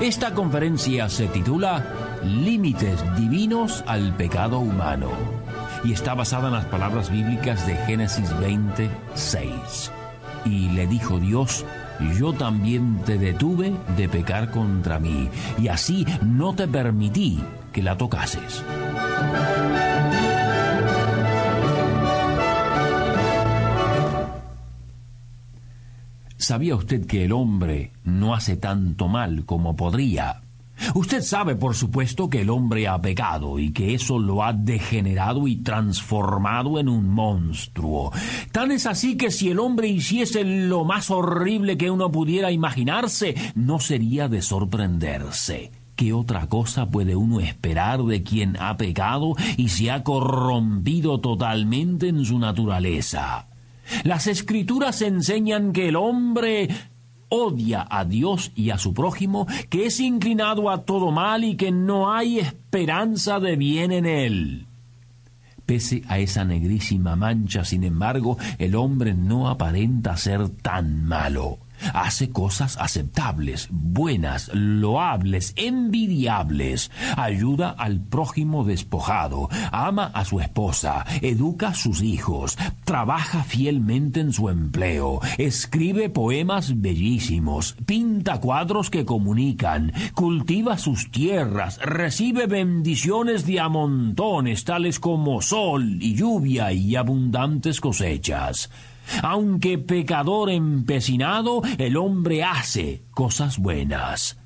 Esta conferencia se titula Límites divinos al pecado humano y está basada en las palabras bíblicas de Génesis 26. Y le dijo Dios, yo también te detuve de pecar contra mí, y así no te permití que la tocases. ¿Sabía usted que el hombre no hace tanto mal como podría? Usted sabe, por supuesto, que el hombre ha pecado y que eso lo ha degenerado y transformado en un monstruo. Tan es así que si el hombre hiciese lo más horrible que uno pudiera imaginarse, no sería de sorprenderse. ¿Qué otra cosa puede uno esperar de quien ha pecado y se ha corrompido totalmente en su naturaleza? Las escrituras enseñan que el hombre odia a Dios y a su prójimo, que es inclinado a todo mal y que no hay esperanza de bien en él. Pese a esa negrísima mancha, sin embargo, el hombre no aparenta ser tan malo. Hace cosas aceptables, buenas, loables, envidiables. Ayuda al prójimo despojado, ama a su esposa, educa a sus hijos, trabaja fielmente en su empleo, escribe poemas bellísimos, pinta cuadros que comunican, cultiva sus tierras, recibe bendiciones de a montones, tales como sol y lluvia y abundantes cosechas. Aunque pecador empecinado, el hombre hace cosas buenas.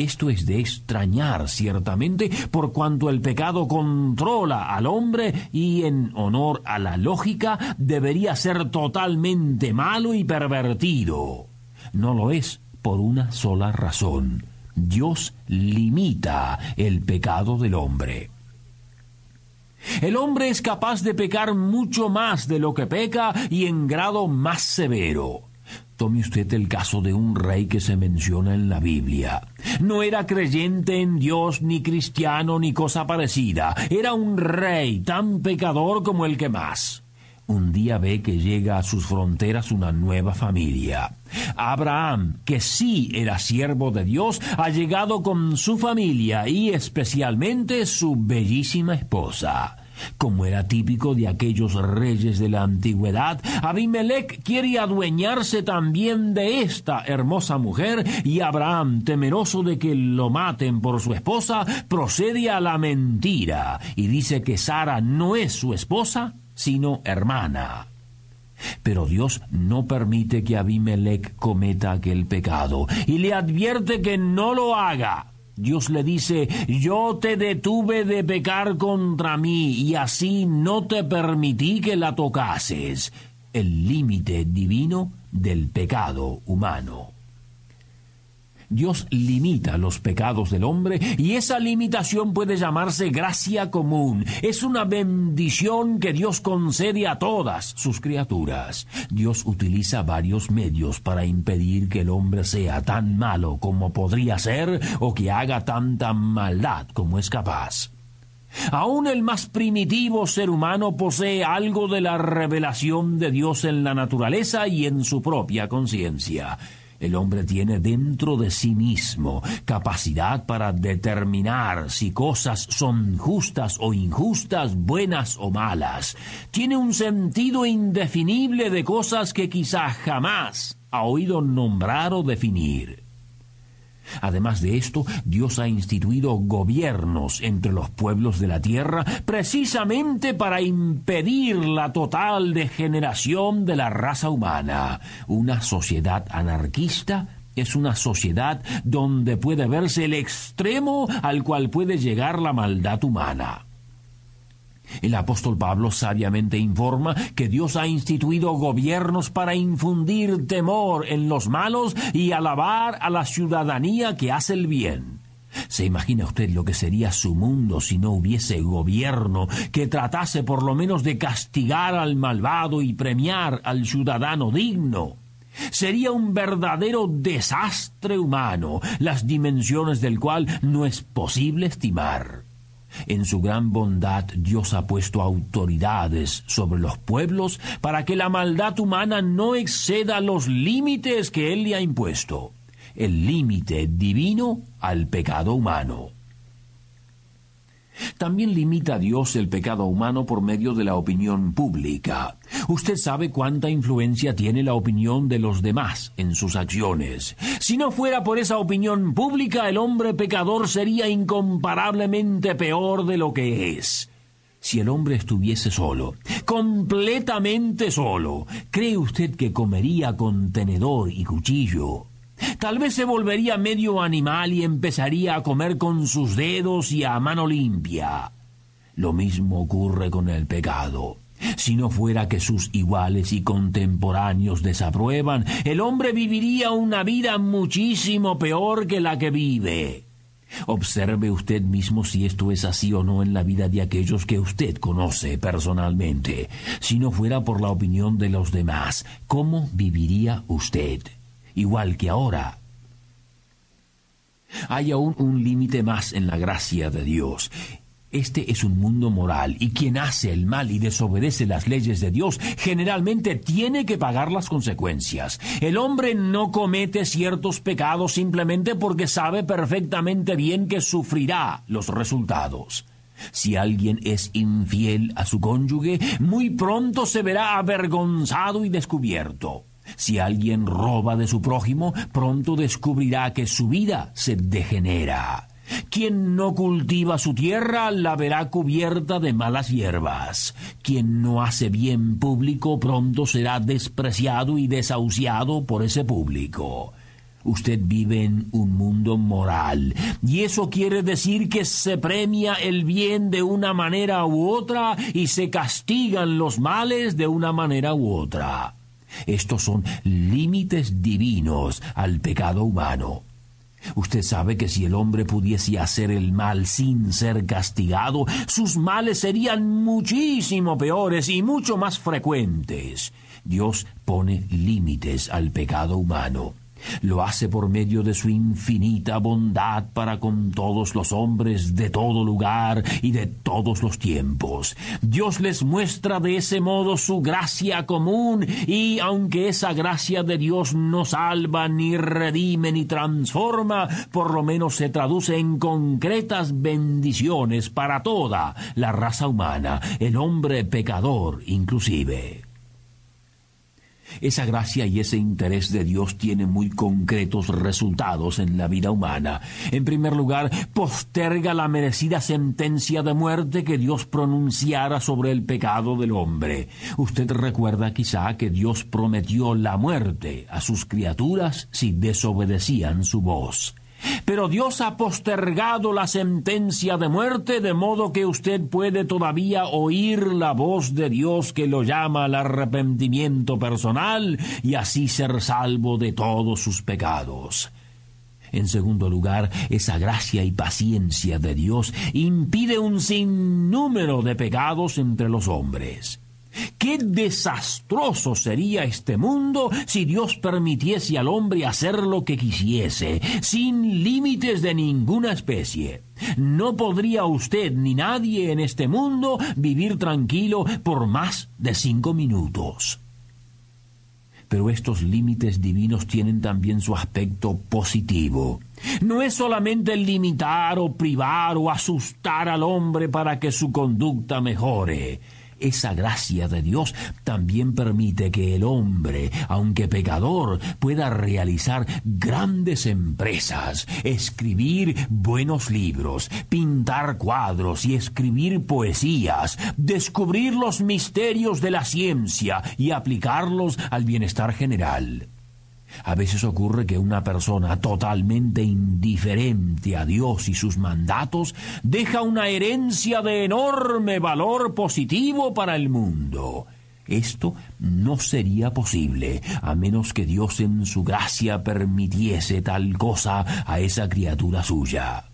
Esto es de extrañar, ciertamente, por cuanto el pecado controla al hombre y, en honor a la lógica, debería ser totalmente malo y pervertido. No lo es por una sola razón. Dios limita el pecado del hombre. El hombre es capaz de pecar mucho más de lo que peca y en grado más severo. Tome usted el caso de un rey que se menciona en la Biblia. No era creyente en Dios, ni cristiano, ni cosa parecida. Era un rey tan pecador como el que más un día ve que llega a sus fronteras una nueva familia. Abraham, que sí era siervo de Dios, ha llegado con su familia y especialmente su bellísima esposa. Como era típico de aquellos reyes de la antigüedad, Abimelech quiere adueñarse también de esta hermosa mujer y Abraham, temeroso de que lo maten por su esposa, procede a la mentira y dice que Sara no es su esposa, sino hermana. Pero Dios no permite que Abimelech cometa aquel pecado y le advierte que no lo haga. Dios le dice, yo te detuve de pecar contra mí y así no te permití que la tocases. El límite divino del pecado humano. Dios limita los pecados del hombre y esa limitación puede llamarse gracia común. Es una bendición que Dios concede a todas sus criaturas. Dios utiliza varios medios para impedir que el hombre sea tan malo como podría ser o que haga tanta maldad como es capaz. Aún el más primitivo ser humano posee algo de la revelación de Dios en la naturaleza y en su propia conciencia. El hombre tiene dentro de sí mismo capacidad para determinar si cosas son justas o injustas, buenas o malas. Tiene un sentido indefinible de cosas que quizá jamás ha oído nombrar o definir. Además de esto, Dios ha instituido gobiernos entre los pueblos de la tierra precisamente para impedir la total degeneración de la raza humana. Una sociedad anarquista es una sociedad donde puede verse el extremo al cual puede llegar la maldad humana. El apóstol Pablo sabiamente informa que Dios ha instituido gobiernos para infundir temor en los malos y alabar a la ciudadanía que hace el bien. ¿Se imagina usted lo que sería su mundo si no hubiese gobierno que tratase por lo menos de castigar al malvado y premiar al ciudadano digno? Sería un verdadero desastre humano, las dimensiones del cual no es posible estimar. En su gran bondad Dios ha puesto autoridades sobre los pueblos para que la maldad humana no exceda los límites que Él le ha impuesto, el límite divino al pecado humano. También limita a Dios el pecado humano por medio de la opinión pública. Usted sabe cuánta influencia tiene la opinión de los demás en sus acciones. Si no fuera por esa opinión pública, el hombre pecador sería incomparablemente peor de lo que es. Si el hombre estuviese solo, completamente solo, ¿cree usted que comería con tenedor y cuchillo? Tal vez se volvería medio animal y empezaría a comer con sus dedos y a mano limpia. Lo mismo ocurre con el pecado. Si no fuera que sus iguales y contemporáneos desaprueban, el hombre viviría una vida muchísimo peor que la que vive. Observe usted mismo si esto es así o no en la vida de aquellos que usted conoce personalmente. Si no fuera por la opinión de los demás, ¿cómo viviría usted? Igual que ahora. Hay aún un límite más en la gracia de Dios. Este es un mundo moral y quien hace el mal y desobedece las leyes de Dios generalmente tiene que pagar las consecuencias. El hombre no comete ciertos pecados simplemente porque sabe perfectamente bien que sufrirá los resultados. Si alguien es infiel a su cónyuge, muy pronto se verá avergonzado y descubierto. Si alguien roba de su prójimo, pronto descubrirá que su vida se degenera. Quien no cultiva su tierra la verá cubierta de malas hierbas. Quien no hace bien público pronto será despreciado y desahuciado por ese público. Usted vive en un mundo moral y eso quiere decir que se premia el bien de una manera u otra y se castigan los males de una manera u otra. Estos son límites divinos al pecado humano. Usted sabe que si el hombre pudiese hacer el mal sin ser castigado, sus males serían muchísimo peores y mucho más frecuentes. Dios pone límites al pecado humano. Lo hace por medio de su infinita bondad para con todos los hombres de todo lugar y de todos los tiempos. Dios les muestra de ese modo su gracia común y aunque esa gracia de Dios no salva, ni redime, ni transforma, por lo menos se traduce en concretas bendiciones para toda la raza humana, el hombre pecador inclusive. Esa gracia y ese interés de Dios tiene muy concretos resultados en la vida humana. En primer lugar, posterga la merecida sentencia de muerte que Dios pronunciara sobre el pecado del hombre. Usted recuerda quizá que Dios prometió la muerte a sus criaturas si desobedecían su voz. Pero Dios ha postergado la sentencia de muerte de modo que usted puede todavía oír la voz de Dios que lo llama al arrepentimiento personal y así ser salvo de todos sus pecados. En segundo lugar, esa gracia y paciencia de Dios impide un sinnúmero de pecados entre los hombres. Qué desastroso sería este mundo si Dios permitiese al hombre hacer lo que quisiese, sin límites de ninguna especie. No podría usted ni nadie en este mundo vivir tranquilo por más de cinco minutos. Pero estos límites divinos tienen también su aspecto positivo. No es solamente limitar o privar o asustar al hombre para que su conducta mejore esa gracia de Dios también permite que el hombre, aunque pecador, pueda realizar grandes empresas, escribir buenos libros, pintar cuadros y escribir poesías, descubrir los misterios de la ciencia y aplicarlos al bienestar general. A veces ocurre que una persona totalmente indiferente a Dios y sus mandatos deja una herencia de enorme valor positivo para el mundo. Esto no sería posible a menos que Dios en su gracia permitiese tal cosa a esa criatura suya.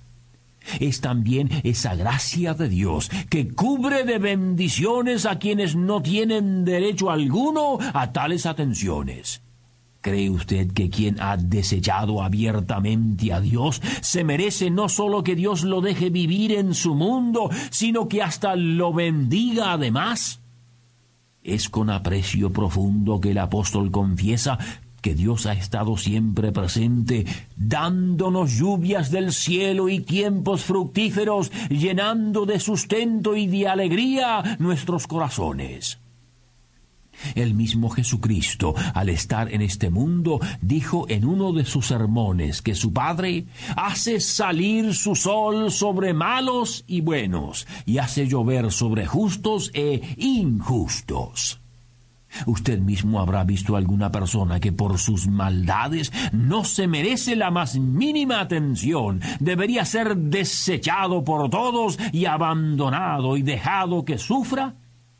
Es también esa gracia de Dios que cubre de bendiciones a quienes no tienen derecho alguno a tales atenciones. ¿Cree usted que quien ha desechado abiertamente a Dios se merece no solo que Dios lo deje vivir en su mundo, sino que hasta lo bendiga además? Es con aprecio profundo que el apóstol confiesa que Dios ha estado siempre presente, dándonos lluvias del cielo y tiempos fructíferos, llenando de sustento y de alegría nuestros corazones. El mismo Jesucristo, al estar en este mundo, dijo en uno de sus sermones que su Padre hace salir su sol sobre malos y buenos, y hace llover sobre justos e injustos. Usted mismo habrá visto alguna persona que por sus maldades no se merece la más mínima atención, debería ser desechado por todos y abandonado y dejado que sufra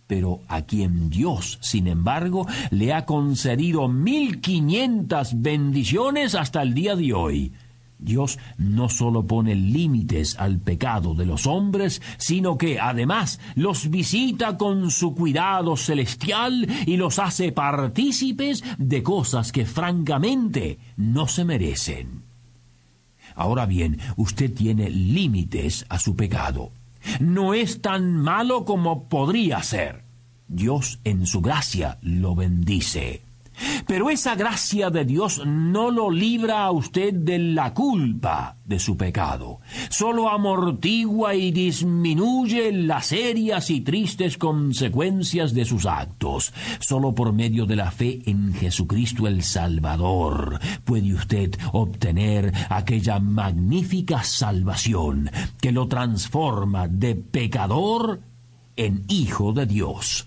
pero a quien Dios, sin embargo, le ha concedido mil quinientas bendiciones hasta el día de hoy. Dios no solo pone límites al pecado de los hombres, sino que además los visita con su cuidado celestial y los hace partícipes de cosas que francamente no se merecen. Ahora bien, usted tiene límites a su pecado no es tan malo como podría ser. Dios en su gracia lo bendice. Pero esa gracia de Dios no lo libra a usted de la culpa de su pecado. Solo amortigua y disminuye las serias y tristes consecuencias de sus actos. Solo por medio de la fe en Jesucristo el Salvador puede usted obtener aquella magnífica salvación que lo transforma de pecador en hijo de Dios.